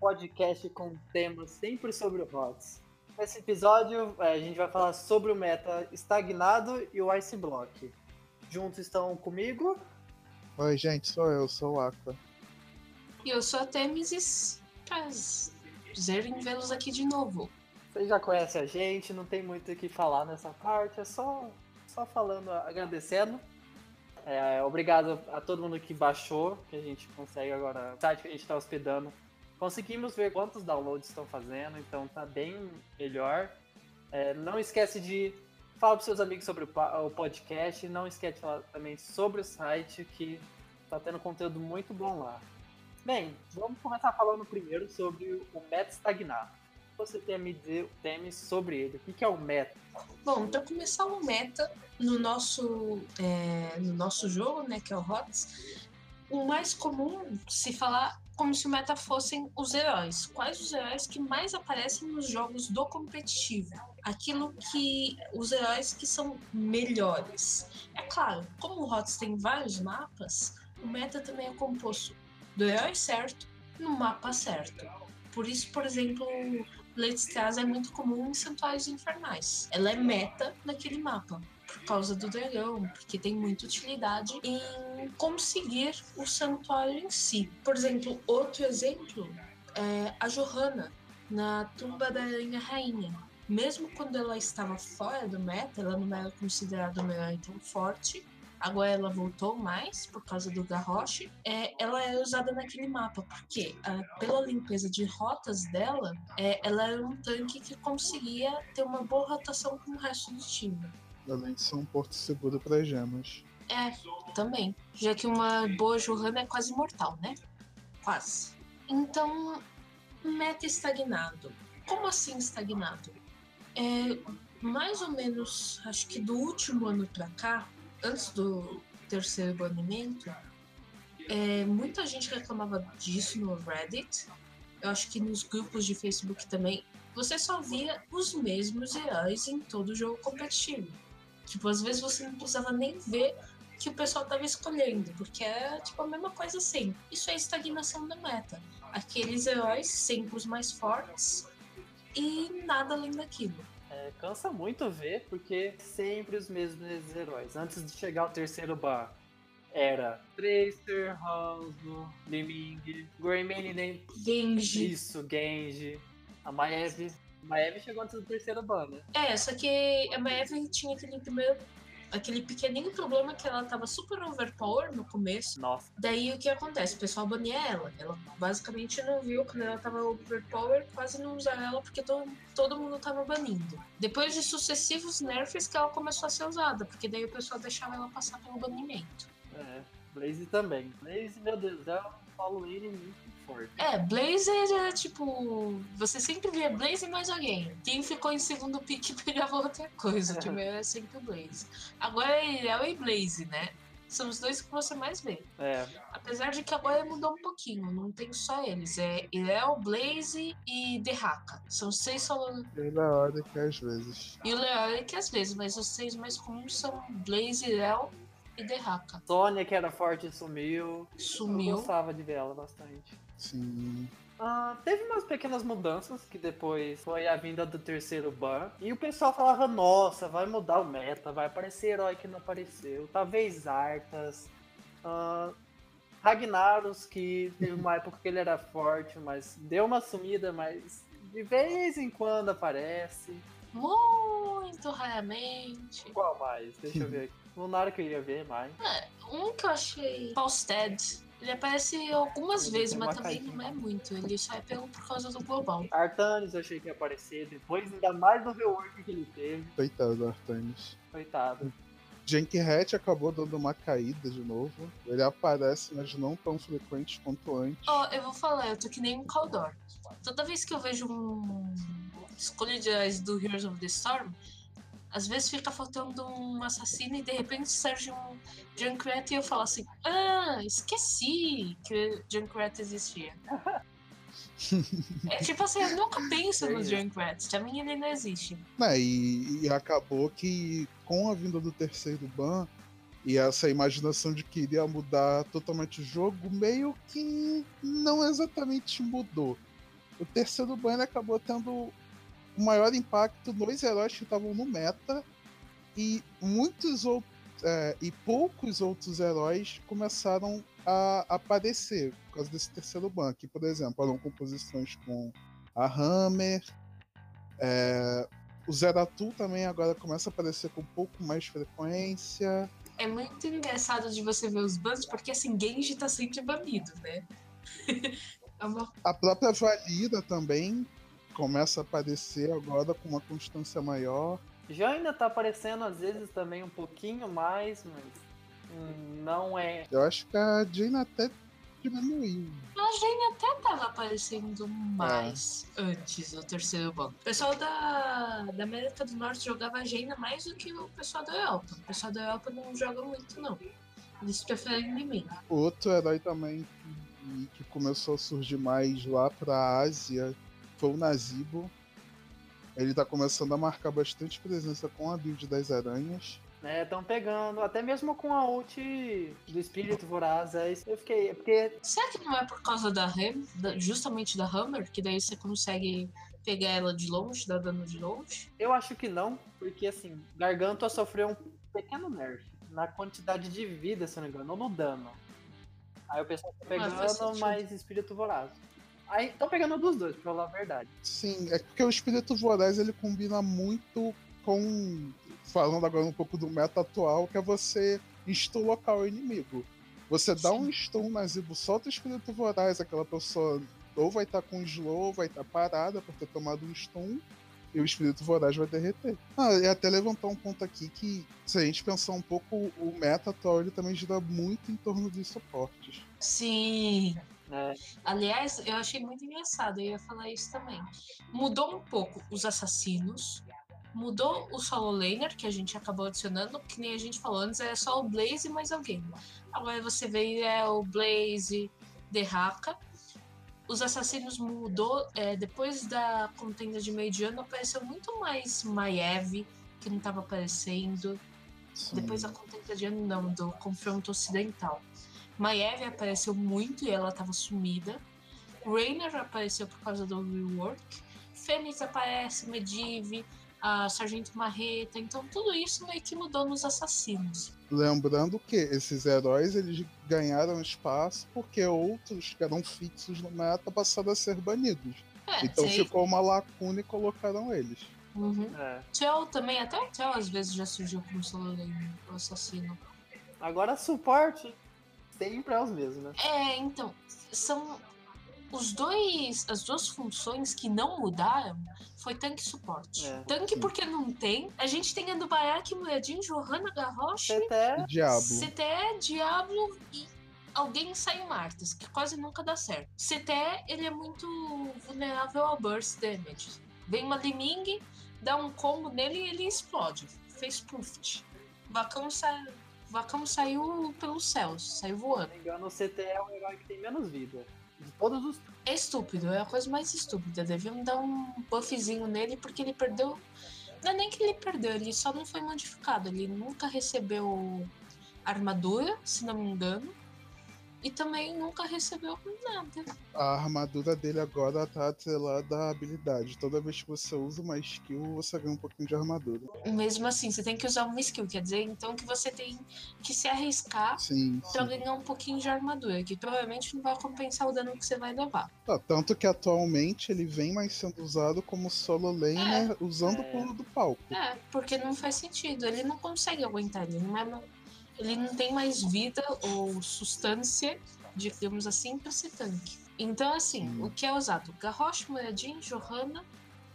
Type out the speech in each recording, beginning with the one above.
Podcast com temas sempre sobre o. Nesse episódio, eh, a gente vai falar sobre o meta estagnado e o Ice Block. Juntos estão comigo. Oi, gente, sou eu, sou o Aqua. E eu sou a Temesis. Prazer em vê-los aqui de novo. Vocês já conhecem a gente, não tem muito o que falar nessa parte, é só, só falando, agradecendo. É, obrigado a todo mundo que baixou, que a gente consegue agora, o site que a gente está hospedando. Conseguimos ver quantos downloads estão fazendo, então tá bem melhor. É, não esquece de falar para seus amigos sobre o, podcast, não esquece de falar também sobre o site, que tá tendo conteúdo muito bom lá. Bem, vamos começar falando primeiro sobre o meta que Você tem a me dizer, teme sobre ele. O que que é o meta? Bom, para começar o meta no nosso, é, no nosso jogo, né, que é o HOTS, o mais comum se falar como se o meta fossem os heróis. Quais os heróis que mais aparecem nos jogos do competitivo? Aquilo que os heróis que são melhores. É claro, como o HOTS tem vários mapas, o meta também é composto do herói certo no mapa certo. Por isso, por exemplo, Stars é muito comum em Santuários Infernais. Ela é meta naquele mapa, por causa do dragão, porque tem muita utilidade em conseguir o santuário em si. Por exemplo, outro exemplo é a Johanna, na tumba da Aranha Rainha. Mesmo quando ela estava fora do meta, ela não era considerada uma herói tão forte. Agora ela voltou mais por causa do Garrosh. É, ela é usada naquele mapa, porque ah, pela limpeza de rotas dela, é, ela era um tanque que conseguia ter uma boa rotação com o resto do time. Além de ser um porto seguro para gemas. É, também. Já que uma boa Johanna é quase mortal, né? Quase. Então, meta estagnado. Como assim estagnado? É, mais ou menos, acho que do último ano pra cá, antes do terceiro banimento, é, muita gente reclamava disso no Reddit. Eu acho que nos grupos de Facebook também. Você só via os mesmos heróis em todo jogo competitivo. Tipo, às vezes você não precisava nem ver que o pessoal tava escolhendo, porque é tipo a mesma coisa sempre. Isso é estagnação da meta. Aqueles heróis sempre os mais fortes e nada além daquilo. É, cansa muito ver, porque sempre os mesmos heróis. Antes de chegar ao terceiro bar, era Tracer, Hanzo, Liming, Greymane, nem Genji. isso, Genji, a Maeve. A Maeve chegou antes do terceiro bar, né? É, só que a Maeve tinha aquele primeiro. Aquele pequenininho problema que ela tava super overpower no começo. Nossa, Daí o que acontece? O pessoal bania ela. Ela basicamente não viu quando ela tava overpower, quase não usa ela porque todo, todo mundo tava banindo. Depois de sucessivos nerfs que ela começou a ser usada, porque daí o pessoal deixava ela passar pelo banimento. é. Blaze também. Blaze, meu Deus, um follow ele muito forte. É, Blazer é tipo. Você sempre via Blaze mais alguém. Quem ficou em segundo pick pegava outra coisa. O time era sempre o Blaze. Agora é Irel e Blaze, né? São os dois que você mais vê. É, Apesar de que agora mudou um pouquinho, não tem só eles. É Irel, Blaze e Derraka. São seis solo. Ele é hora que às vezes. E o Leoric às vezes, mas os seis mais comuns são Blaze, Irel e Derraka. Sônia, que era forte, sumiu. Eu Sumiu. gostava de ver ela bastante. Sim. Ah, teve umas pequenas mudanças que depois foi a vinda do terceiro ban. E o pessoal falava, nossa, vai mudar o meta, vai aparecer herói que não apareceu. Talvez Arthas. ah, Ragnaros, que teve uma época que ele era forte, mas deu uma sumida, mas de vez em quando aparece. Muito raramente. Qual mais? Deixa eu ver aqui. Lunar que eu ia ver mais. Um que eu achei Falstead. Ele aparece algumas Ele vezes, mas também casinha. não é muito. Ele só é pego por causa do global. Artanis eu achei que ia aparecer, depois ainda mais do rework que ele teve. Coitado do Artanis. Coitado. Junkrat acabou dando uma caída de novo. Ele aparece, mas não tão frequente quanto antes. Ó, eu vou falar, eu tô que nem um Caldor. Toda vez que eu vejo um escolha de do Heroes of the Storm, às vezes fica faltando um assassino e de repente surge um Junkrat e eu falo assim: Ah, esqueci que o Junkrat existia. é tipo assim, eu nunca penso nos Junkrats. Pra mim ele não existe. Né, e, e acabou que com a vinda do terceiro ban e essa imaginação de que iria mudar totalmente o jogo, meio que não exatamente mudou. O terceiro ban ele acabou tendo o maior impacto nos heróis que estavam no meta e muitos outros é, e poucos outros heróis começaram a aparecer por causa desse terceiro ban. Que, por exemplo, eram composições com a Hammer, é, o Zeratul também agora começa a aparecer com um pouco mais frequência. É muito engraçado de você ver os bans, porque assim, Genji tá sempre banido, né? é uma... A própria Valida também começa a aparecer agora com uma constância maior. Já ainda tá aparecendo às vezes também um pouquinho mais, mas não é. Eu acho que a Jane até diminuiu. A Jane até tava aparecendo mais é. antes do terceiro banco. O pessoal da, da América do Norte jogava a Jane mais do que o pessoal da Europa. O pessoal da Europa não joga muito, não. Eles preferem de mim. Outro herói também que, que começou a surgir mais lá pra Ásia foi o Nazibo. Ele tá começando a marcar bastante presença com a build das aranhas. É, estão pegando, até mesmo com a ult do espírito voraz. Aí eu fiquei. Porque... Será que não é por causa da Ham, justamente da Hammer, que daí você consegue pegar ela de longe, dar dano de longe? Eu acho que não, porque assim, Gargantua sofreu um pequeno nerf na quantidade de vida, se não me engano, ou no dano. Aí o pessoal tá pegando mais espírito voraz. Aí estão pegando dos dois, pra falar a verdade. Sim, é porque o espírito voraz ele combina muito com. Falando agora um pouco do meta atual, que é você local o inimigo. Você dá Sim. um stun na Zibo, solta o espírito voraz, aquela pessoa ou vai estar tá com slow, ou vai estar tá parada por ter tomado um stun, e o espírito voraz vai derreter. Ah, e até levantar um ponto aqui que, se a gente pensar um pouco, o meta atual ele também gira muito em torno dos suportes. Sim. É. Aliás, eu achei muito engraçado, eu ia falar isso também. Mudou um pouco os assassinos, mudou o solo laner, que a gente acabou adicionando, que nem a gente falou antes, era só o Blaze mais alguém. Agora você vê é o Blaze, Derraka. Os assassinos mudou, é, depois da contenda de meio de ano, apareceu muito mais Maiev, que não estava aparecendo. Sim. Depois da contenda de ano, não, do confronto ocidental. Maiev apareceu muito e ela estava sumida. Rainer apareceu por causa do rework. Fênix aparece, Medivh, a Sargento Marreta. Então tudo isso meio que mudou nos assassinos. Lembrando que esses heróis eles ganharam espaço porque outros que eram fixos no meta passaram a ser banidos. É, então sei. ficou uma lacuna e colocaram eles. Uhum. É. Tchau também, até o Tchau às vezes já surgiu como solo assassino. Agora suporte sempre é os mesmos, né? É, então, são os dois, as duas funções que não mudaram foi tanque e suporte. É, tanque sim. porque não tem. A gente tem a do Bayak, Moedin, Johanna, Garrosh, CTE, Diablo. CTE, Diablo e alguém sai Martas, que quase nunca dá certo. CTE, ele é muito vulnerável ao burst damage. Vem uma Liming, dá um combo nele e ele explode. Fez puft. Vacão sai Vacão saiu pelos céus, saiu voando. Se não me engano, o CT é o herói que tem menos vida. De todos os. É estúpido, é a coisa mais estúpida. Deviam dar um buffzinho nele porque ele perdeu. Não é nem que ele perdeu, ele só não foi modificado. Ele nunca recebeu armadura, se não me engano e também nunca recebeu nada. A armadura dele agora tá atrelada à habilidade. Toda vez que você usa uma skill, você ganha um pouquinho de armadura. Mesmo assim, você tem que usar uma skill, quer dizer, então que você tem que se arriscar sim, pra sim. ganhar um pouquinho de armadura, que provavelmente não vai compensar o dano que você vai levar. Tá, tanto que atualmente ele vem mais sendo usado como solo laner, é, usando é. o pulo do palco. É, porque não faz sentido. Ele não consegue aguentar, ele não é ele não tem mais vida ou substância, digamos assim, para ser tanque. Então, assim, hum. o que é usado? Garrosh, Moedin, Johanna,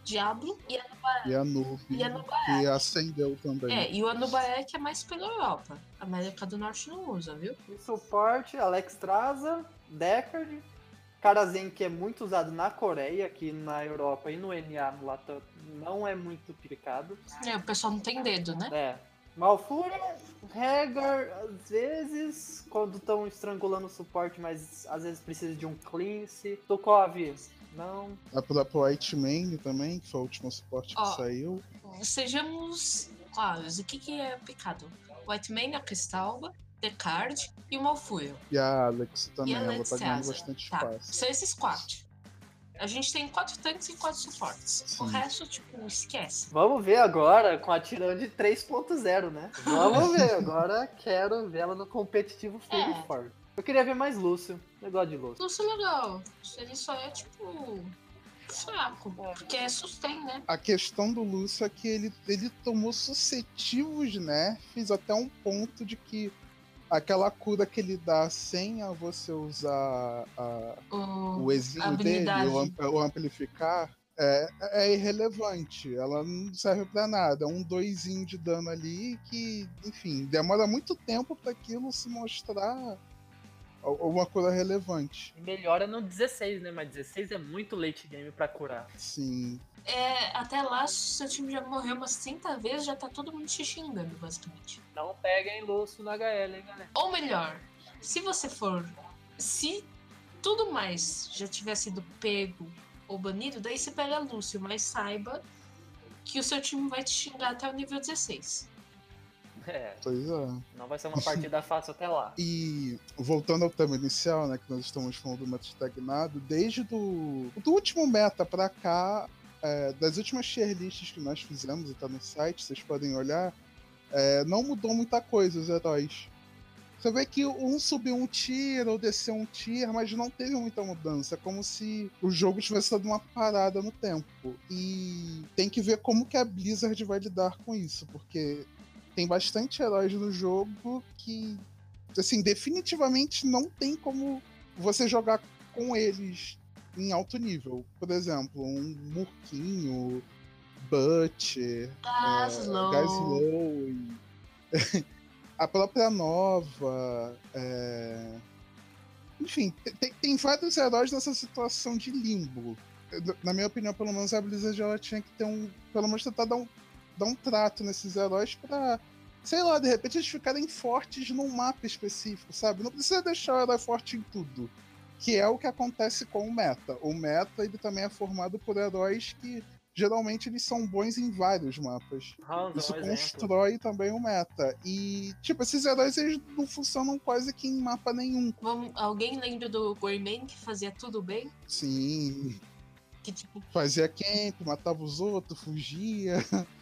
Diablo e a E a Noob, E a Noob que acendeu também. É, e o Anubaé que é mais pela Europa. A América do Norte não usa, viu? E suporte, Alex Traza, Deckard, Karazen, que é muito usado na Coreia, aqui na Europa e no NA, no Latam, não é muito picado. É, o pessoal não tem dedo, né? É. Malfura, Hagar, às vezes, quando estão estrangulando o suporte, mas às vezes precisa de um cleanse. Tokov, não. A própria White Man também, que foi o último suporte que saiu. Sejamos claros, o que, que é picado? White Man, a Cristalba, Descard e o Malfurion. E a Alex também, a ela Alex tá ganhando bastante Tá, espaço. são esses quatro. A gente tem quatro tanques e quatro suportes. O Sim. resto, tipo, esquece. Vamos ver agora com a tirande 3.0, né? Vamos ver, agora quero ver ela no competitivo firme É. e forte. Eu queria ver mais Lúcio. Negócio de Lúcio. Lúcio é legal. Ele só é, tipo, fraco. Porque é sustain, né? A questão do Lúcio é que ele, ele tomou sucessivos nerfs até um ponto de que aquela cura que ele dá sem a você usar a- O... o exílio dele, o, o amplificar, é, é irrelevante. Ela não serve pra nada. É um doisinho de dano ali que, enfim, demora muito tempo para aquilo se mostrar alguma coisa relevante. E melhora no 16, né? Mas 16 é muito late game pra curar. Sim. É, até lá, se seu time já morreu umas 30 vezes, já tá todo mundo te xingando, basicamente. Não peguem Lúcio no HL, hein, galera? Ou melhor, se você for. Se tudo mais já tiver sido pego ou banido, daí você pega Lúcio, mas saiba que o seu time vai te xingar até o nível 16. É, Pois é. não vai ser uma partida fácil até lá. E voltando ao tema inicial, né, que nós estamos falando do meta estagnado, desde do, do último meta pra cá, é, das últimas tier lists que nós fizemos e tá no site, vocês podem olhar, é, não mudou muita coisa os heróis. Você vê que um subiu um tier ou desceu um tier, mas não teve muita mudança. É como se o jogo tivesse dado uma parada no tempo. E tem que ver como que a Blizzard vai lidar com isso, porque tem bastante heróis no jogo que assim, definitivamente não tem como você jogar com eles em alto nível. Por exemplo, um Murquinho, Butcher, Gaslow. Gaslow, e- a própria Nova. é, Enfim, te- tem, tem vários heróis nessa situação de limbo. Na minha opinião, pelo menos a Blizzard ela tinha que ter um. Pelo menos tentar dar um, dar um trato nesses heróis pra. Sei lá, de repente eles ficarem fortes num mapa específico, sabe? Não precisa deixar o herói forte em tudo. Que é o que acontece com o meta. O meta ele também é formado por heróis que geralmente eles são bons em vários mapas. Hanzo Isso um exemplo. constrói também o meta. E, tipo, esses heróis eles não funcionam quase que em mapa nenhum. Vamos, alguém lembra do Gourmet que fazia tudo bem? Sim, Que tipo, fazia camp, matava os outros, fugia.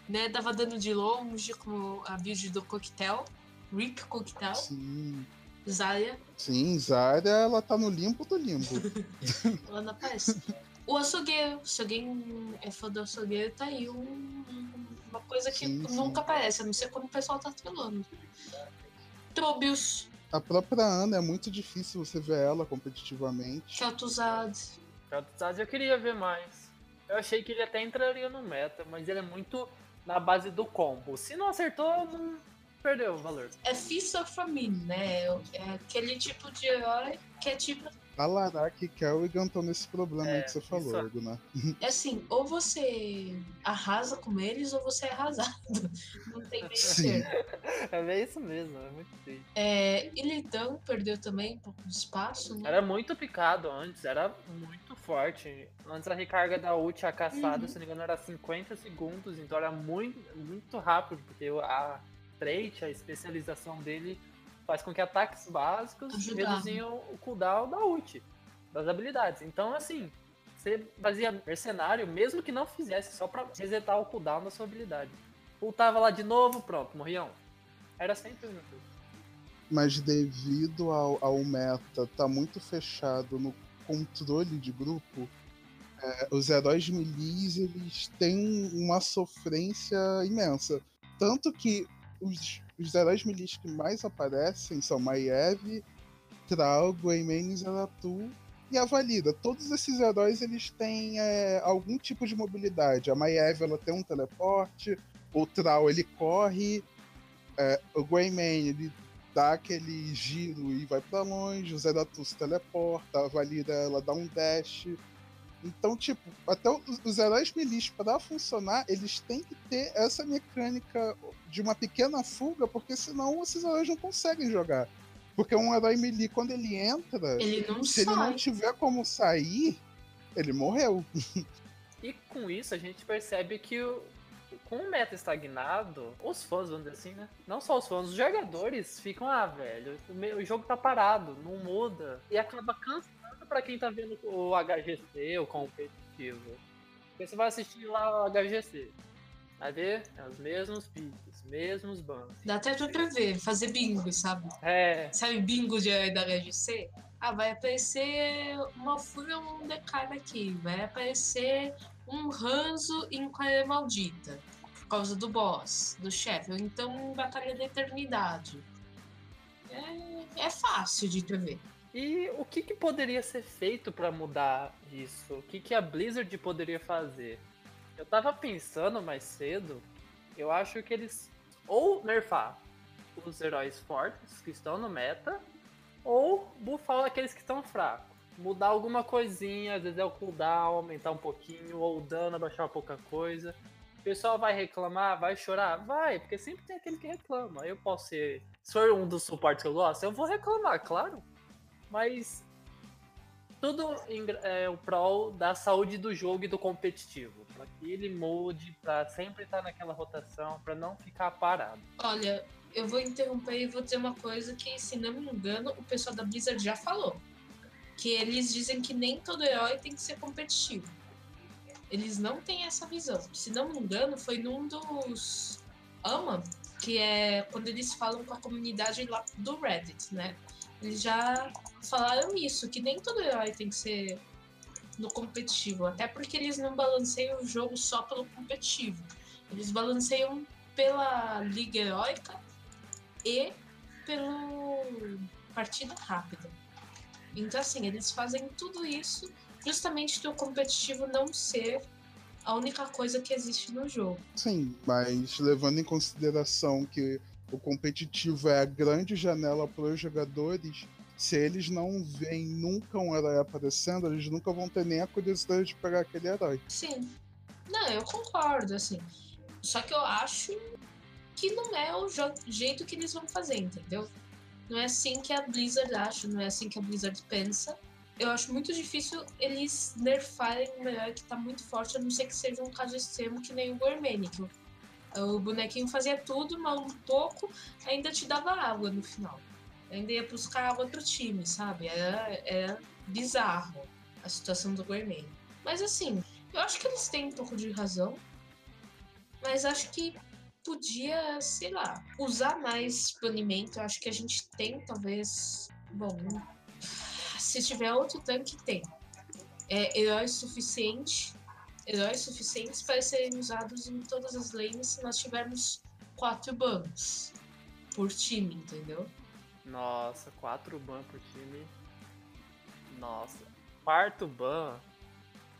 né, dava dano de longe, como a build do Coquetel, Rip Coquetel, Sim, Zarya, sim, Zarya, ela tá no limbo do limbo. ela não aparece. O açougueiro, se alguém é fã do açougueiro, tá aí um- uma coisa que Sim, sim. nunca aparece, a não ser quando o pessoal tá trolando. Trobius, A própria Ana é muito difícil você ver ela competitivamente. Kel'Thuzad, Kel'Thuzad eu queria ver mais. Eu achei que ele até entraria no meta, mas ele é muito na base do combo. Se não acertou, não perdeu o valor. é Feast of Famine, né? É aquele tipo de herói que é tipo A Larak e Kerrigan estão nesse problema aí É, que você falou, é- Guna. É assim, ou você arrasa com eles ou você é arrasado. Não tem meio Sim. É bem isso mesmo, é muito triste. É, Illidan perdeu também um pouco de espaço, né? Era muito picado antes, era muito forte. Antes a recarga da ult, a caçada, Uhum. se não me engano, era 50 segundos, então era muito, muito rápido, porque a trait, a especialização dele, faz com que ataques básicos Ajudava. reduziam o cooldown da ult, das habilidades. Então, assim, você fazia mercenário, mesmo que não fizesse, só pra resetar o cooldown da sua habilidade. Ultava lá de novo, pronto, morriam. Era sempre o mesmo. Mas devido ao, ao meta tá muito fechado no controle de grupo, é, os heróis milis eles têm uma sofrência imensa. Tanto que os, os heróis milis que mais aparecem são Maiev, Trau, Guaymain e Zeratu. e a Valida. Todos esses heróis eles têm é, algum tipo de mobilidade. A Maiev ela tem um teleporte, o Trau ele corre, é, o Greyman ele dá aquele giro e vai para longe, o Zeratus teleporta, a Valida ela dá um dash. Então, tipo, até os, os heróis melis para funcionar, eles têm que ter essa mecânica de uma pequena fuga, porque senão esses heróis não conseguem jogar. Porque um herói melee, quando ele entra, Ele não se sai. ele não tiver como sair, ele morreu. E com isso a gente percebe que o, com o meta estagnado, os fãs, vamos dizer assim, né? Não só os fãs, os jogadores ficam, ah, velho, o, me- o jogo tá parado, não muda. E acaba cansando pra quem tá vendo o HGC, o competitivo. Porque você vai assistir lá o HGC. Vai ver? É os mesmos picks, mesmos bans. Dá até pra ver, fazer bingo, sabe? É, Sabe bingo de, da HGC? Ah, vai aparecer uma fúria um decada aqui. Vai aparecer um ranzo em Clareia Maldita. Por causa do boss, do chefe. Ou então Batalha da Eternidade. É, é fácil de prever. E o que, que poderia ser feito pra mudar isso? O que, que a Blizzard poderia fazer? Eu tava pensando mais cedo, eu acho que eles ou nerfar os heróis fortes que estão no meta, ou buffar aqueles que estão fracos. Mudar alguma coisinha, às vezes é o cooldown, aumentar um pouquinho, ou o dano, abaixar pouca coisa. O pessoal vai reclamar, vai chorar? Vai, porque sempre tem aquele que reclama. Eu posso ser. Se for um dos suportes que eu gosto, eu vou reclamar, claro. Mas tudo em é, o prol da saúde do jogo e do competitivo. Pra que ele mude, pra sempre estar naquela rotação, pra não ficar parado. Olha, eu vou interromper e vou dizer uma coisa que, se não me engano, o pessoal da Blizzard já falou. Que eles dizem que nem todo herói tem que ser competitivo. Eles não têm essa visão. Se não me engano, foi num dos AMA, que é quando eles falam com a comunidade lá do Reddit, né? Eles já falaram isso, que nem todo herói tem que ser no competitivo. Até porque eles não balanceiam o jogo só pelo competitivo. Eles balanceiam pela Liga Heróica e pelo partida rápida. Então, assim, eles fazem tudo isso justamente do competitivo não ser a única coisa que existe no jogo. Sim, mas levando em consideração que o competitivo é a grande janela para os jogadores, se eles não veem nunca um herói aparecendo, eles nunca vão ter nem a curiosidade de pegar aquele herói. Sim. Não, eu concordo, assim. Só que eu acho que não é o jeito que eles vão fazer, entendeu? Não é assim que a Blizzard acha, não é assim que a Blizzard pensa. Eu acho muito difícil eles nerfarem um herói que tá muito forte, a não ser que seja um caso extremo que nem o Gormani, que o, bonequinho fazia tudo, mas um pouco ainda te dava água no final. Ainda ia buscar água pro time, sabe? Era, era bizarro a situação do Gormani. Mas assim, eu acho que eles têm um pouco de razão, mas acho que podia, sei lá, usar mais banimento. Eu acho que a gente tem, talvez. Bom, se tiver outro tanque, tem. É, heróis suficiente, heróis suficientes para serem usados em todas as lanes se nós tivermos quatro bans por time, entendeu? Nossa, quatro ban por time. Nossa. Quarto ban.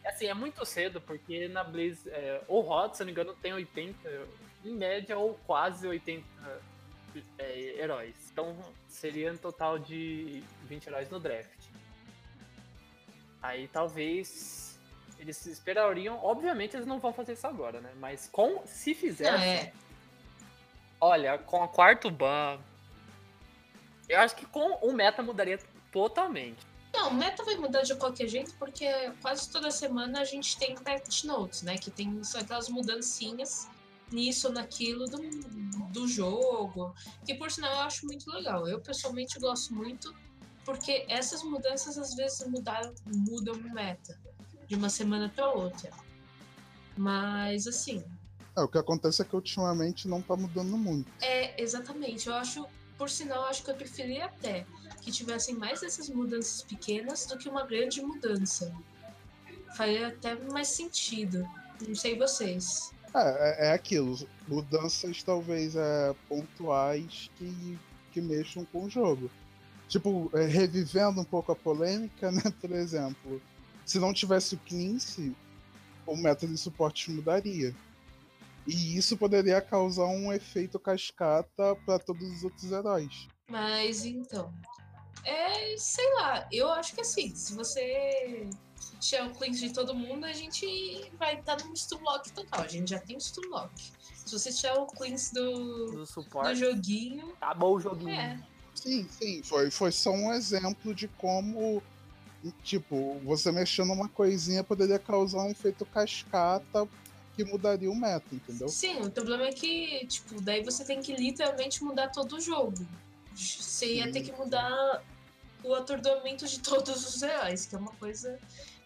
Assim, é muito cedo, porque na Blaze. É, o Rod, se não me engano, tem 80. Em média, ou quase 80 é, heróis. Então seria um total de 20 heróis no draft. Aí talvez. Eles esperariam. Obviamente eles não vão fazer isso agora, né? Mas com, se fizessem. Não, é. Olha, com a quarto ban. Eu acho que com o meta mudaria totalmente. Não, o meta vai mudar de qualquer jeito, porque quase toda semana a gente tem patch notes, né? Que tem aquelas mudancinhas nisso ou naquilo do, do jogo. Que por sinal eu acho muito legal. Eu pessoalmente gosto muito, porque essas mudanças às vezes mudaram, mudam o meta de uma semana para outra. Mas assim, É, o que acontece é que ultimamente não tá mudando muito. é exatamente. Eu acho, por sinal, eu acho que eu preferia até que tivessem mais dessas mudanças pequenas do que uma grande mudança. Faria até mais sentido. Não sei vocês. É, é, é aquilo, mudanças talvez é, pontuais que, que mexam com o jogo. Tipo, é, revivendo um pouco a polêmica, né? Por exemplo, se não tivesse o Cleanse, o método de suporte mudaria. E isso poderia causar um efeito cascata para todos os outros heróis. Mas então. É, sei lá, eu acho que assim, se você tirar o cleanse de todo mundo, a gente vai estar num stunlock total. A gente já tem um stunlock. Se você tirar o cleanse do, Do do suporte. joguinho, Acabou o joguinho. é. Sim, sim, foi, foi só um exemplo de como, tipo, você mexendo numa coisinha poderia causar um efeito cascata que mudaria o meta, entendeu? Sim, o problema é que, tipo, daí você tem que literalmente mudar todo o jogo. Você ia Sim. ter que mudar o atordoamento de todos os heróis, que é uma coisa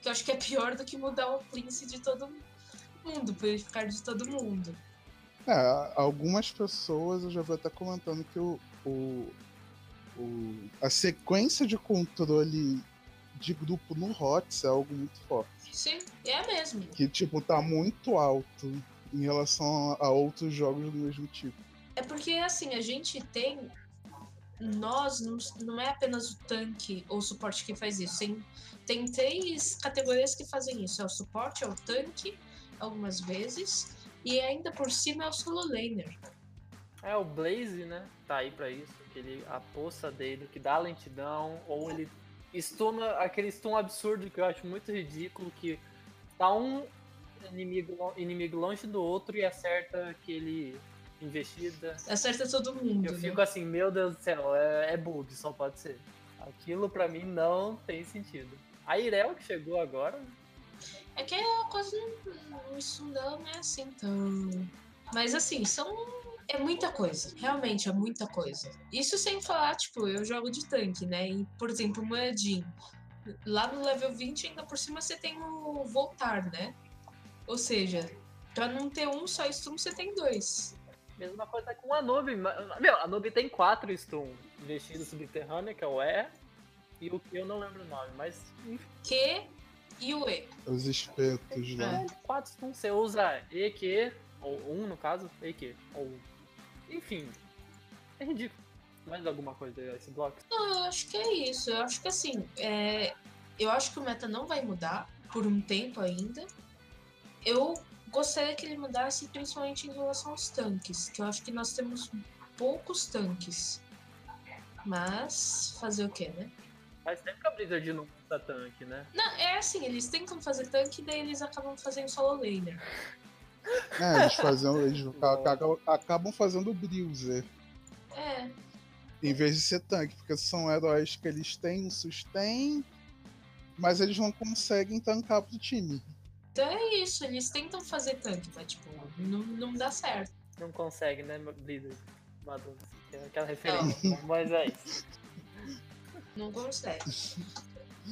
que eu acho que é pior do que mudar o cleanse de todo mundo, purificar de todo mundo. É, algumas pessoas eu já vou até comentando que o, o, o- a sequência de controle de grupo no HOTS é algo muito forte. Sim, é mesmo. Que, tipo, tá muito alto em relação a, a outros jogos do mesmo tipo. É porque, assim, a gente tem. Nós, não, não é apenas o tanque ou o suporte que faz isso. Tem, tem três categorias que fazem isso: é o suporte, é o tanque, algumas vezes, e ainda por cima é o solo laner. É, o Blaze, né? Tá aí pra isso. Aquele, a poça dele que dá lentidão, ou ele stuna aquele stun absurdo que eu acho muito ridículo, que tá um inimigo, inimigo longe do outro e acerta aquele investida. Acerta todo mundo. Eu né? fico assim, meu Deus do céu, é, é bug, só pode ser. Aquilo pra mim não tem sentido. A Irel que chegou agora, É que a coisa não, isso não é assim tão. Mas assim, são. É muita coisa. Realmente é muita coisa. Isso sem falar, tipo, eu jogo de tanque, né? E, por exemplo, o Moedin. Lá no level 20, ainda por cima, você tem o voltar, né? Ou seja, pra não ter um só stun, você tem dois. mesma coisa com a Noob. Meu, a Noob tem quatro stun. Investido subterrâneo, que é o E, e o que eu não lembro o nome, mas enfim. Q e o E. Os espetos lá. É. Quatro stun, você usa E, Q, ou um no caso, E, Q, ou. Enfim. É ridículo. Mais alguma coisa aí, esse bloco? Não, eu acho que é isso. Eu acho que assim, é, eu acho que o meta não vai mudar por um tempo ainda. Eu gostaria que ele mudasse principalmente em relação aos tanques, que eu acho que nós temos poucos tanques. Mas fazer o quê, né? Faz tempo que a Blizzard não usa tanque, né? Não, é assim, eles tentam fazer tanque, daí eles acabam fazendo solo laner. É, eles faziam, eles acabam, acabam fazendo o Bruiser. É, Em vez de ser tanque, porque são heróis que eles têm um sustain, mas eles não conseguem tancar pro time. então é isso, eles tentam fazer tanque, mas tipo, não, não dá certo. Não consegue, né, Blizzard? Madonna, tem aquela referência. Mas é isso. Não consegue.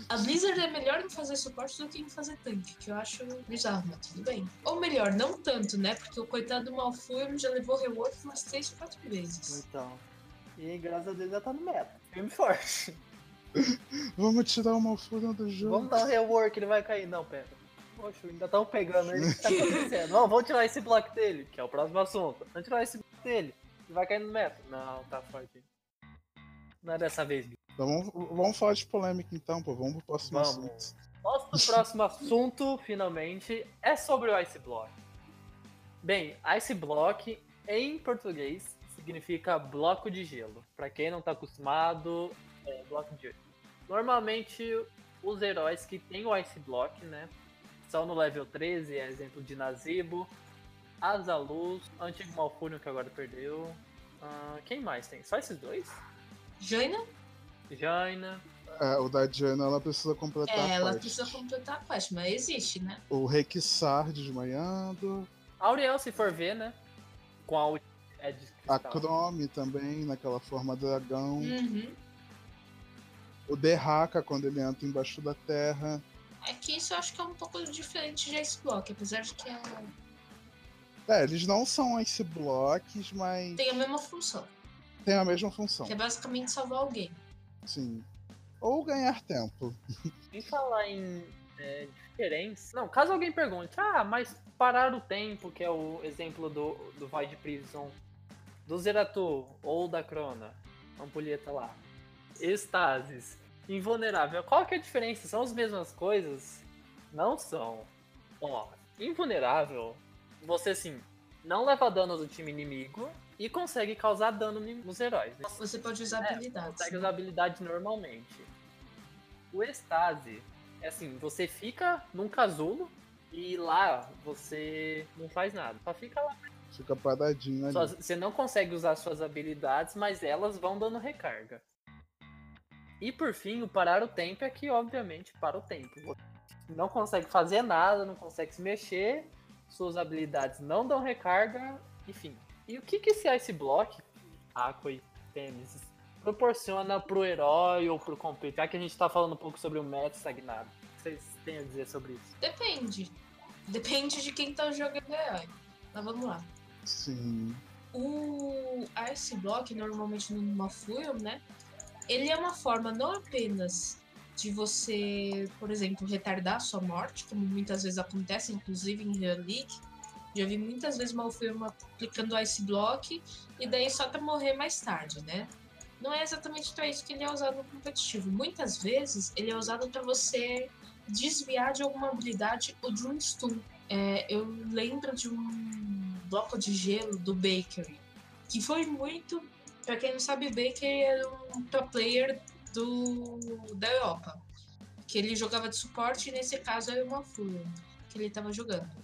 A Blizzard é melhor em fazer suporte do que em fazer tanque, que eu acho bizarro, mas tudo bem. Ou melhor, não tanto, né? Porque o coitado do Malfurion já levou rework umas 3, 4 vezes. Então. E graças a Deus já tá no meta. Firme e forte. Vamos tirar o Malfurion do jogo. Vamos dar um rework, ele vai cair. Não, pera. Poxa, ainda estão pegando ele. O que tá acontecendo? Não, vamos tirar esse bloco dele, que é o próximo assunto. Vamos tirar esse bloco dele. Ele vai cair no meta. Não, tá forte. Não é dessa vez, Gui. Então vamos, vamos falar de polêmica então, pô. Vamos pro próximo Vamos. assunto. Nosso próximo assunto, finalmente, é sobre o Ice Block. Bem, Ice Block, em português, significa bloco de gelo. Pra quem não tá acostumado, é bloco de gelo. Normalmente, os heróis que têm o Ice Block, né, são no level 13, é exemplo de Nazibo, Azaluz, Antigo Malfurion, que agora perdeu. Ah, quem mais tem? Só esses dois? Jaina, Jaina. É, o da Diana ela precisa completar é, a ela quest. precisa completar a quest, mas existe, né? O Rek'Sar desmanhando. A Auriel, se for ver, né? Com a é de A. Chrome também, naquela forma dragão. Uhum. O Derraka quando ele entra embaixo da terra. É que isso eu acho que é um pouco diferente de Ice Block, apesar de que é- É, eles não são Ice Blocks, mas tem a mesma função, tem a mesma função. que é basicamente salvar alguém. Sim. Ou ganhar tempo. Em falar em é, diferença. Não, caso alguém pergunte, ah, mas parar o tempo, que é o exemplo do, do Void Prison, do Zeratu ou da Crona, ampulheta lá. estasis, invulnerável. Qual que é a diferença? São as mesmas coisas? Não são. Ó, invulnerável, você assim, não leva dano do time inimigo e consegue causar dano nos heróis. né? Você pode usar É, habilidades. Consegue né? usar habilidade normalmente. O estase é assim, você fica num casulo e lá você não faz nada. Só fica lá. Fica paradinho ali. Só- você não consegue usar suas habilidades, mas elas vão dando recarga. E por fim, o parar o tempo é que, obviamente, para o tempo. Você não consegue fazer nada, não consegue se mexer, suas habilidades não dão recarga, enfim. E o que, que esse Ice Block, Aqua e Tênis, proporciona pro herói ou pro competidor? Já que a gente tá falando um pouco sobre o meta estagnado. O que vocês têm a dizer sobre isso? Depende. Depende de quem tá jogando herói. Mas vamos lá. Sim. O Ice Block, normalmente no Mafurium, né? Ele é uma forma não apenas de você, por exemplo, retardar a sua morte, como muitas vezes acontece, inclusive em Hero League. Já vi muitas vezes Malfurium aplicando Ice Block e daí só pra morrer mais tarde, né? Não é exatamente pra isso que ele é usado no competitivo. Muitas vezes ele é usado pra você desviar de alguma habilidade de um stun. É, eu lembro de um bloco de gelo do Bakery, que foi muito. Pra quem não sabe, o Bakery era um pro player do, da Europa. Que ele jogava de suporte e nesse caso era uma Furion que ele tava jogando.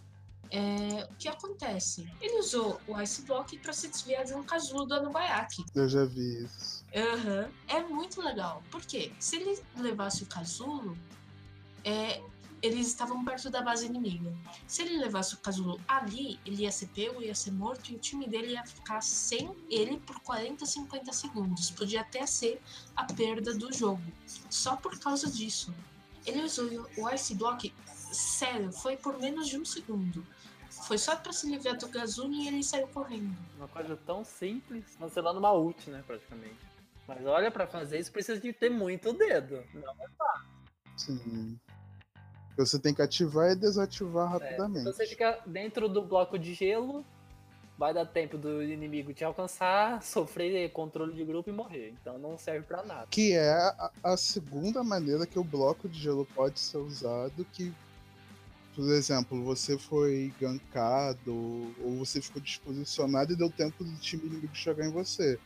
É, o que acontece? Ele usou o Ice Block pra se desviar de um casulo do Anubayaki. Eu já vi isso. Aham. É muito legal. Por quê? Se ele levasse o casulo, é, eles estavam perto da base inimiga. Se ele levasse o casulo ali, ele ia ser pego, ia ser morto e o time dele ia ficar sem ele por 40, 50 segundos. Podia até ser a perda do jogo. Só por causa disso. Ele usou o Ice Block, sério, foi por menos de um segundo. Foi só pra se livrar do casulo e ele saiu correndo. Uma coisa tão simples, cancelando uma ult, né, praticamente. Mas olha, pra fazer isso precisa de ter muito dedo. Não Sim. Você tem que ativar e desativar É, rapidamente. Se você fica dentro do bloco de gelo, vai dar tempo do inimigo te alcançar, sofrer controle de grupo e morrer. Então não serve pra nada. Que é a, a segunda maneira que o bloco de gelo pode ser usado, que, por exemplo, você foi gankado ou você ficou disposicionado e deu tempo do time inimigo chegar em você.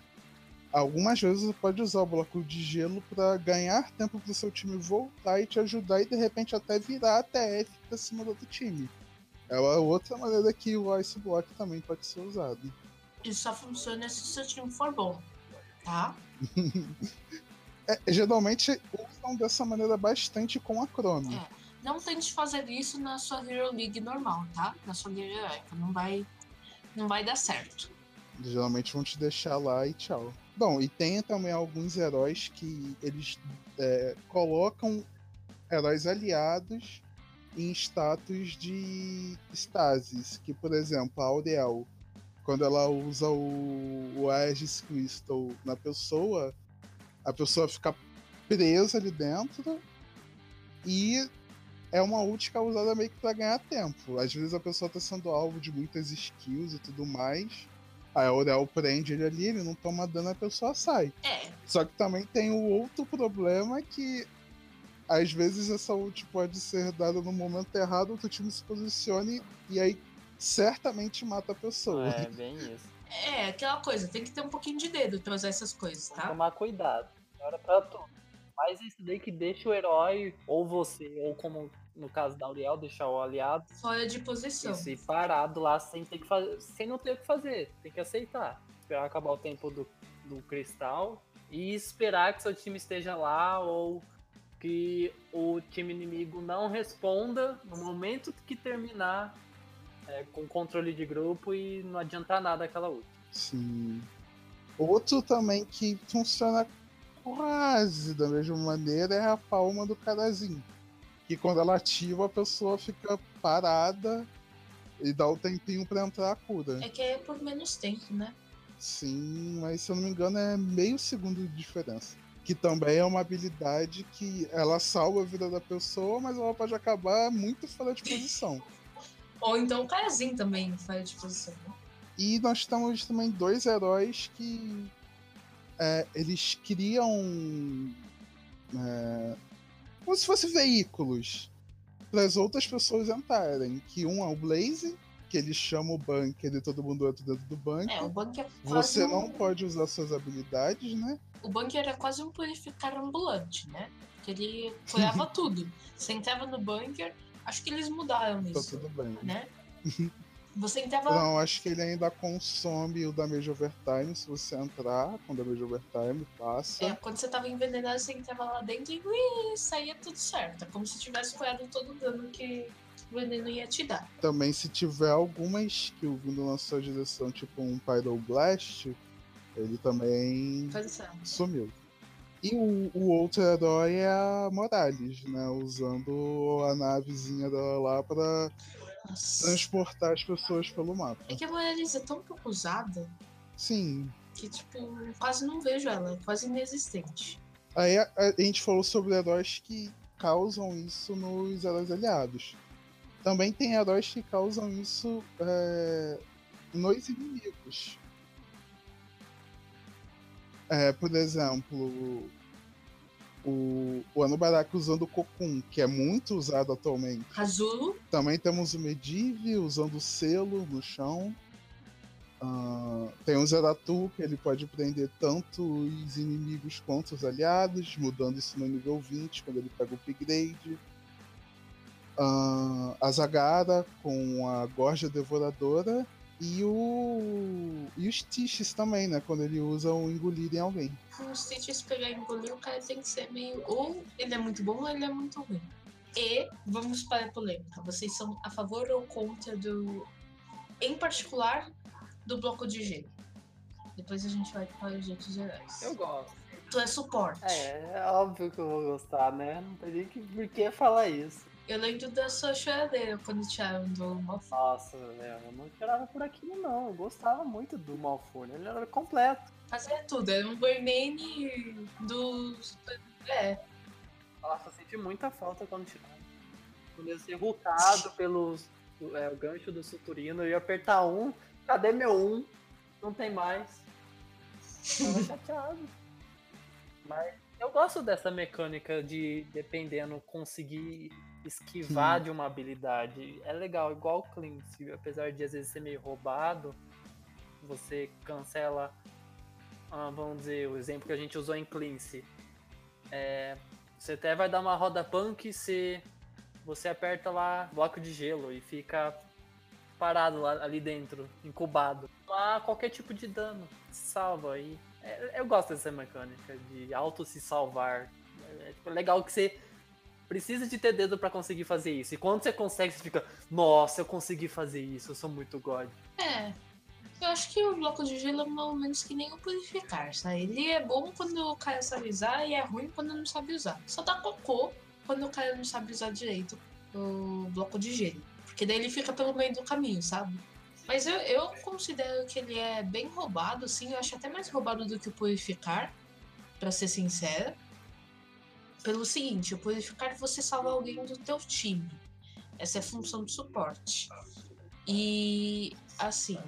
Algumas vezes você pode usar o bloco de gelo para ganhar tempo pro seu time voltar e te ajudar e de repente até virar a TF pra cima do outro time. É outra maneira que o Ice Block também pode ser usado. Isso só funciona se o seu time for bom, tá? É, geralmente usam dessa maneira bastante com a Chrome. É. Não tente fazer isso na sua Hero League normal, tá? Na sua Liga Heroica. Não vai, não vai dar certo. Geralmente vão te deixar lá e tchau. Bom, e tem também alguns heróis que eles é, colocam heróis aliados em status de stasis. Que, por exemplo, a Auriel, quando ela usa o, o Aegis Crystal na pessoa, a pessoa fica presa ali dentro e é uma ult que é usada meio que pra ganhar tempo. Às vezes a pessoa tá sendo alvo de muitas skills e tudo mais. Aí a Aurel prende ele ali, ele não toma dano, a pessoa sai. É, Só que também tem o outro problema que às vezes essa ult pode ser dada no momento errado, outro time se posicione e aí certamente mata a pessoa. É bem isso. é aquela coisa, tem que ter um pouquinho de dedo pra usar essas coisas, tá? tomar cuidado. Hora pra tudo. Mas isso daí que deixa o herói, ou você, ou como no caso da Auriel, deixar o aliado Fora de posição. isso, e parado lá sem ter que fazer. Sem não ter o que fazer. Tem que aceitar. Esperar acabar o tempo do, do cristal e esperar que seu time esteja lá ou que o time inimigo não responda no momento que terminar é, com controle de grupo e não adiantar nada aquela ult. Sim. Outro também que funciona quase da mesma maneira é a palma do carazinho. Que quando ela ativa, a pessoa fica parada e dá o tempinho pra entrar a cura. É que é por menos tempo, né? Sim, mas se eu não me engano é meio segundo de diferença. Que também é uma habilidade que ela salva a vida da pessoa, mas ela pode acabar muito fora de posição. Ou então o carazinho também faz de posição. né? E nós temos também dois heróis que é, eles criam é, como se fossem veículos para as outras pessoas entrarem. Que um é o Blaze, que ele chama o bunker e todo mundo entra dentro do bunker. É, o bunker é Você um... não pode usar suas habilidades, né? O bunker é quase um purificar ambulante, né? Que ele apoiava tudo. Você entrava no bunker, acho que eles mudaram Tá isso, tudo bem. né? Você entrava. Não, acho que ele ainda consome o damage overtime se você entrar com damage overtime, passa. É, quando você tava envenenado, você entrava lá dentro e ui, saía tudo certo. É como se tivesse curado todo o dano que o veneno ia te dar. Também se tiver alguma skill vindo na sua direção, tipo um Pyroblast, ele também sumiu. E o, o outro herói é a Morales, né? Usando a navezinha dela lá pra Nossa. transportar as pessoas pelo mapa. É que a Morales é tão pouco usada Sim. que, tipo, quase não vejo ela. É quase inexistente. Aí a, a gente falou sobre heróis que causam isso nos heróis aliados. Também tem heróis que causam isso é, nos inimigos. É, por exemplo, o, o Anubarak usando o Cocoon, que é muito usado atualmente. Azul, Também temos o Medivh usando o selo no chão. Ah, tem o Zeratu, que ele pode prender tanto os inimigos quanto os aliados, mudando isso no nível 20 quando ele pega o upgrade. Ah, a Zagara com a Gorja Devoradora e o. E os Tiches também, né? Quando ele usa o engolir em alguém. o Stitch pegar e engolir, o cara tem que ser meio. Ou ele é muito bom ou ele é muito ruim. E vamos para a polêmica. Vocês são a favor ou contra do. Em particular, do bloco de gelo? Depois a gente vai para os outros heróis. Eu gosto. Tu é suporte. É, é óbvio que eu vou gostar, né? Não tem nem que, por que falar isso. Eu lembro da sua choradeira quando tiraram do Malfoy. Nossa, velho, eu não esperava por aquilo não. Eu gostava muito do Malfoy, ele era completo. Fazia tudo, era um Boymane do. É, Nossa, eu senti muita falta quando tiraram. Quando eu ser rutado pelos é, o gancho do Suturino, eu ia apertar um, cadê meu um? Não tem mais. Tava chateado. Mas eu gosto dessa mecânica de, dependendo, conseguir esquivar de uma habilidade. É legal, igual o Cleanse, apesar de às vezes ser meio roubado, você cancela. ah, vamos dizer, o exemplo que a gente usou em Cleanse. É, você até vai dar uma roda punk se você aperta lá bloco de gelo e fica parado lá, ali dentro, incubado. Lá qualquer tipo de dano, salva aí. É, eu gosto dessa mecânica de auto se salvar. É, tipo, legal que você precisa de ter dedo pra conseguir fazer isso. E quando você consegue, você fica, nossa, eu consegui fazer isso, eu sou muito god. É. Eu acho que o bloco de gelo é ou menos que nem o purificar, sabe? Ele é bom quando o cara sabe usar e é ruim quando não sabe usar. Só dá cocô quando o cara não sabe usar direito o bloco de gelo. Porque daí ele fica pelo meio do caminho, sabe? Mas eu, eu considero que ele é bem roubado, assim. Eu acho até mais roubado do que o purificar, pra ser sincera. Pelo seguinte, o purificar você salva alguém do teu time. Essa é a função de suporte. E assim,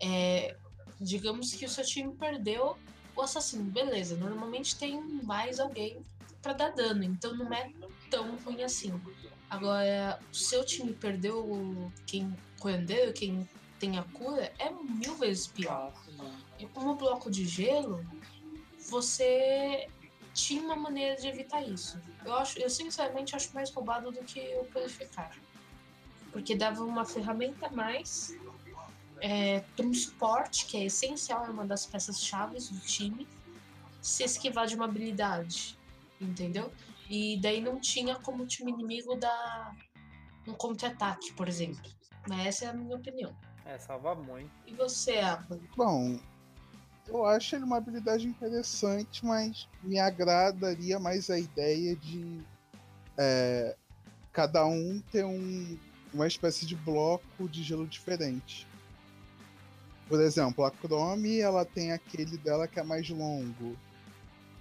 é, digamos que o seu time perdeu o assassino, beleza. Normalmente tem mais alguém pra dar dano, então não é tão ruim assim. Agora, o seu time perdeu quem curandeiro, quem tem a cura, é mil vezes pior. E como bloco de gelo, você tinha uma maneira de evitar isso. Eu acho, eu sinceramente acho mais roubado do que o purificar. Porque dava uma ferramenta a mais é, para um suporte, que é essencial, é uma das peças chaves do time, se esquivar de uma habilidade. Entendeu? E daí não tinha como o time inimigo dar um contra-ataque, por exemplo. Mas essa é a minha opinião. É, salva muito. E você, Apa? Bom, eu acho ele uma habilidade interessante, mas me agradaria mais a ideia de é, cada um ter um, uma espécie de bloco de gelo diferente. Por exemplo, a Chrome ela tem aquele dela que é mais longo.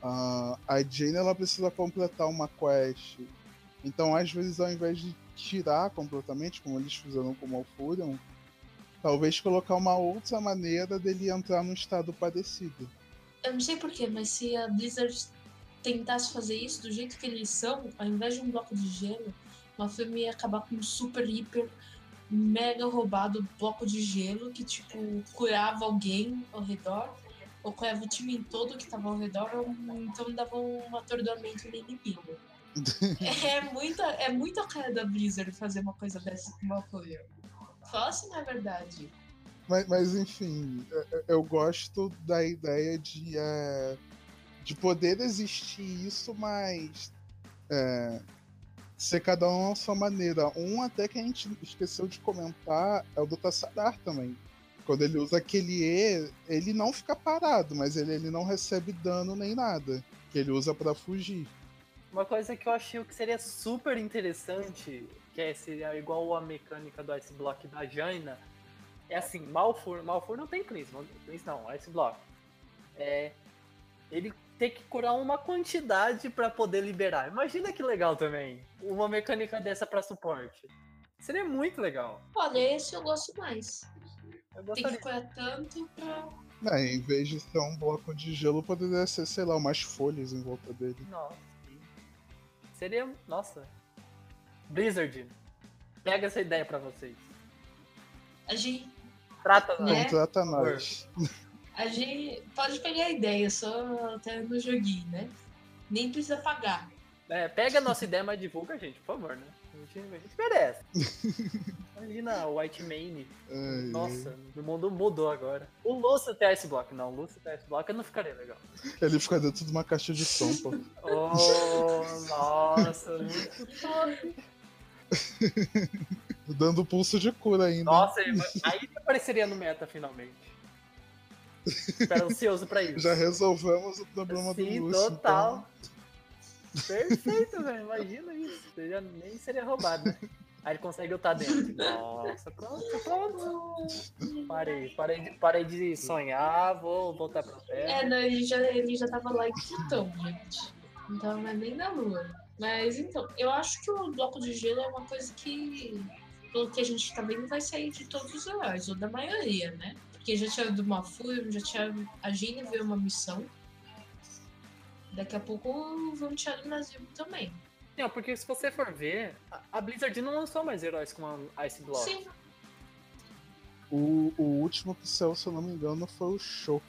Ah, a Jane ela precisa completar uma quest. Então, às vezes, ao invés de tirar completamente, como eles fizeram com o Malfurion, talvez colocar uma outra maneira dele entrar num estado parecido. Eu não sei porquê, mas se a Blizzard tentasse fazer isso do jeito que eles são, ao invés de um bloco de gelo, uma filme ia acabar com um super, hiper, mega roubado bloco de gelo que, tipo, curava alguém ao redor, ou curava o time todo que tava ao redor, ou então dava um atordoamento no inimigo. é, muita, é muito a cara da Blizzard fazer uma coisa dessa com uma coisa. Assim na verdade. Mas, mas, enfim, eu- eu gosto da ideia de, é, de poder existir isso, mas é, ser cada um à sua maneira. Um até que a gente esqueceu de comentar é o do Tassadar também. Quando ele usa aquele E, ele não fica parado, mas ele, ele não recebe dano nem nada. Que ele usa pra fugir. Uma coisa que eu achei que seria super interessante, que é, seria igual a mecânica do Ice Block da Jaina, é assim, Malfur, Malfur não tem cleanse, não, cleanse não, Ice Block. É, ele ter que curar uma quantidade pra poder liberar. Imagina que legal também, uma mecânica dessa pra suporte. Seria muito legal. Olha, esse eu gosto mais. Eu Tem que curar tanto pra. É, em vez de ser um bloco de gelo, poderia ser, sei lá, umas folhas em volta dele. Nossa, sim. Seria, nossa. Blizzard, pega essa ideia pra vocês. A gente, Trata nós. Né? Contrata nós. a gente pode pegar a ideia, só até no joguinho, né? Nem precisa pagar. É, pega a nossa ideia, mas divulga a gente, por favor, né? A gente, a gente merece. Imagina o White Mane. Ai, ai. Nossa, o mundo mudou agora. O Lúcio tem Ice Block. Não, o Lúcio tem Ice Block não ficaria legal. Ele fica dentro de uma caixa de som, pô. Oh, nossa, muito top. Dando pulso de cura ainda. Nossa, aí apareceria no meta finalmente. Espero ansioso pra isso. Já resolvemos o problema Sim, do Lúcio. total. Perfeito, velho. Imagina isso. Seria, nem seria roubado, né? Aí ele consegue lutar dentro. Nossa, pronto, pronto. Parei, parei de, parei de sonhar, vou voltar pra terra. É, não, ele já, ele já tava lá em Plutão, gente. Então não é nem na Lua. Mas então, eu acho que o bloco de gelo é uma coisa que, pelo que a gente tá vendo, vai sair de todos os heróis, ou da maioria, né? Porque já tinha do Mafur, já tinha. A Gina veio uma missão. Daqui a pouco vão tirar do Brasil também. Não, porque se você for ver, a- a Blizzard não lançou mais heróis com a Ice Block. Sim, O, o último que saiu, se eu não me engano, foi o show.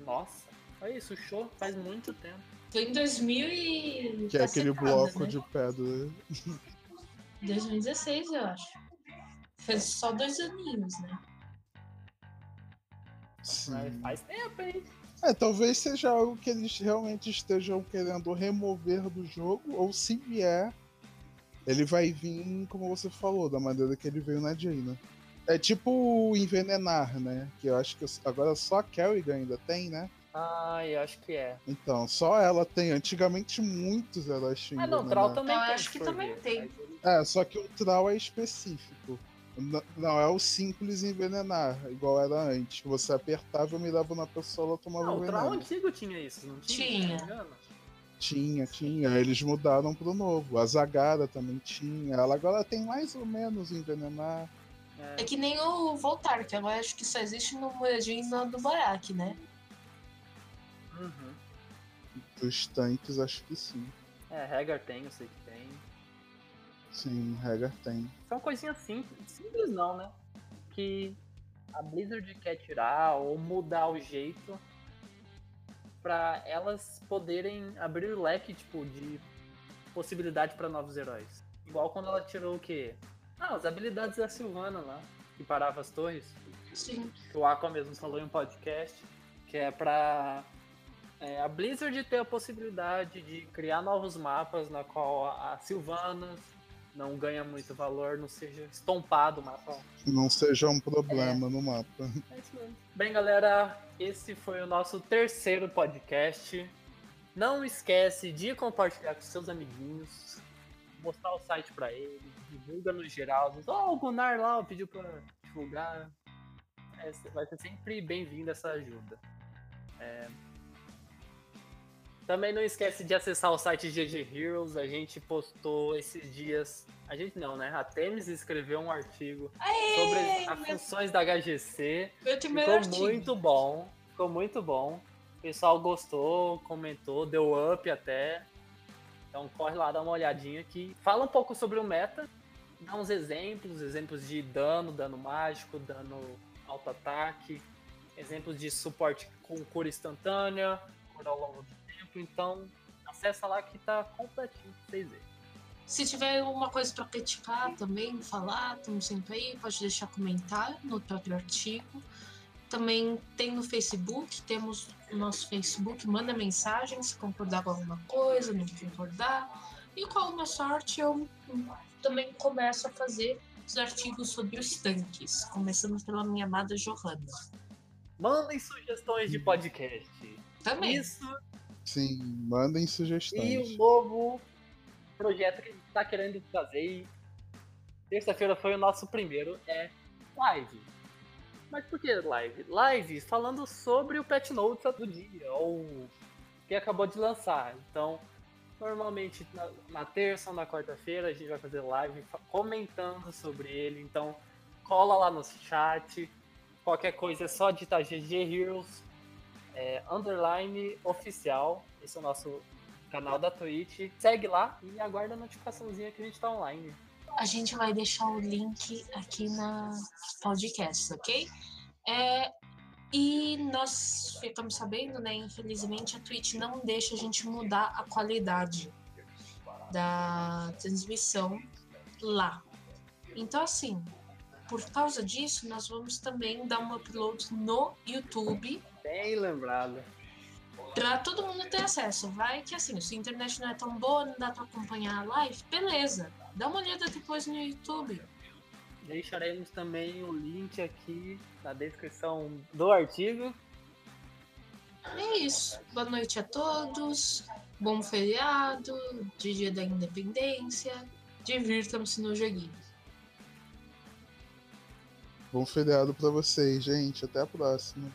Nossa, olha isso, o show faz muito tempo. Foi em 2000 e. Que é aquele cacetada, bloco né? de pedra. 2016, eu acho. Fez só dois aninhos, né? Sim. Faz tempo, hein? É, talvez seja algo que eles realmente estejam querendo remover do jogo, ou se vier, ele vai vir, como você falou, da maneira que ele veio na Jaina. É tipo envenenar, né? Que eu acho que agora só a Kerrigan ainda tem, né? Ah, eu acho que é. Então, só ela tem. Antigamente muitos heróis tinham Ah, não, envenenar. Troll também Eu tem. acho que também ver. tem. É, só que o Troll é específico. N- Não é o simples envenenar, igual era antes. que Você apertava, mirava na pessoa, ela tomava Não, o Troll veneno. antigo tinha isso, não tinha? Tinha. Não? Tinha, tinha. Eles mudaram pro novo. A Zagara também tinha. Ela agora tem mais ou menos envenenar. É que nem o Voltar, que agora acho que só existe no Muradinho e no do Barak, né? Uhum. Dos tanques, acho que sim. É, Hagar tem, eu sei que tem. Sim, Hagar tem. São coisinhas simples. Simples não, né? Que a Blizzard quer tirar ou mudar o jeito pra elas poderem abrir o leque, tipo, de possibilidade pra novos heróis. Igual quando ela tirou o quê? Ah, as habilidades da Sylvana lá, que parava as torres. Sim. que o Aqua mesmo falou em um podcast, que é pra é, a Blizzard ter a possibilidade de criar novos mapas na qual a Sylvanas não ganha muito valor, não seja estompado o mapa. Não seja um problema no mapa. É isso mesmo. Bem, galera, esse foi o nosso terceiro podcast. Não esquece de compartilhar com seus amiguinhos, mostrar o site pra eles, divulga no geral. Ó, o Gunnar lá pediu pra divulgar. É, vai ser sempre bem-vinda essa ajuda. É, Também não esquece de acessar o site GG Heroes. A gente postou esses dias. A gente não, né? A Temis escreveu um artigo sobre as meu- funções da HGC. Ficou artigo. muito bom. Ficou muito bom. O pessoal gostou, comentou, deu up até. Então corre lá, dá uma olhadinha aqui. Fala um pouco sobre o meta, dá uns exemplos, exemplos de dano, dano mágico, dano auto-ataque, exemplos de suporte com cura instantânea, cura ao longo do Então acessa lá que tá completinho pra vocês verem. Se tiver alguma coisa para criticar também, falar, estamos sempre aí, pode deixar comentário no próprio artigo. Também tem no Facebook, temos o nosso Facebook, manda mensagem se concordar com alguma coisa, não concordar. E com alguma sorte eu também começo a fazer os artigos sobre os tanques, começando pela minha amada Johanna. Mandem sugestões de podcast. Também. Isso Sim, mandem sugestões. e o novo projeto que a gente tá querendo fazer. E terça-feira foi o nosso primeiro, é live. Mas por que live? Live falando sobre o Pet Notes do dia, ou que acabou de lançar. Então, normalmente na, na terça ou na quarta-feira a gente vai fazer live comentando sobre ele. Então, cola lá no chat. Qualquer coisa é só digitar GG Heroes é, underline oficial. Esse é o nosso canal da Twitch. Segue lá e aguarda a notificaçãozinha que a gente tá online. A gente vai deixar o link aqui na podcast, ok? É, e nós ficamos sabendo, né? Infelizmente a Twitch não deixa a gente mudar a qualidade da transmissão lá. Então, assim, por causa disso, nós vamos também dar um upload no YouTube Bem lembrado. Pra todo mundo ter acesso. Vai que assim, se a internet não é tão boa, não dá pra acompanhar a live, beleza. Dá uma olhada depois no YouTube. Deixaremos também o link aqui na descrição do artigo. É isso. Boa noite a todos. Bom feriado, de dia da independência. Divirtam-se no joguinho. Bom feriado pra vocês, gente. Até a próxima.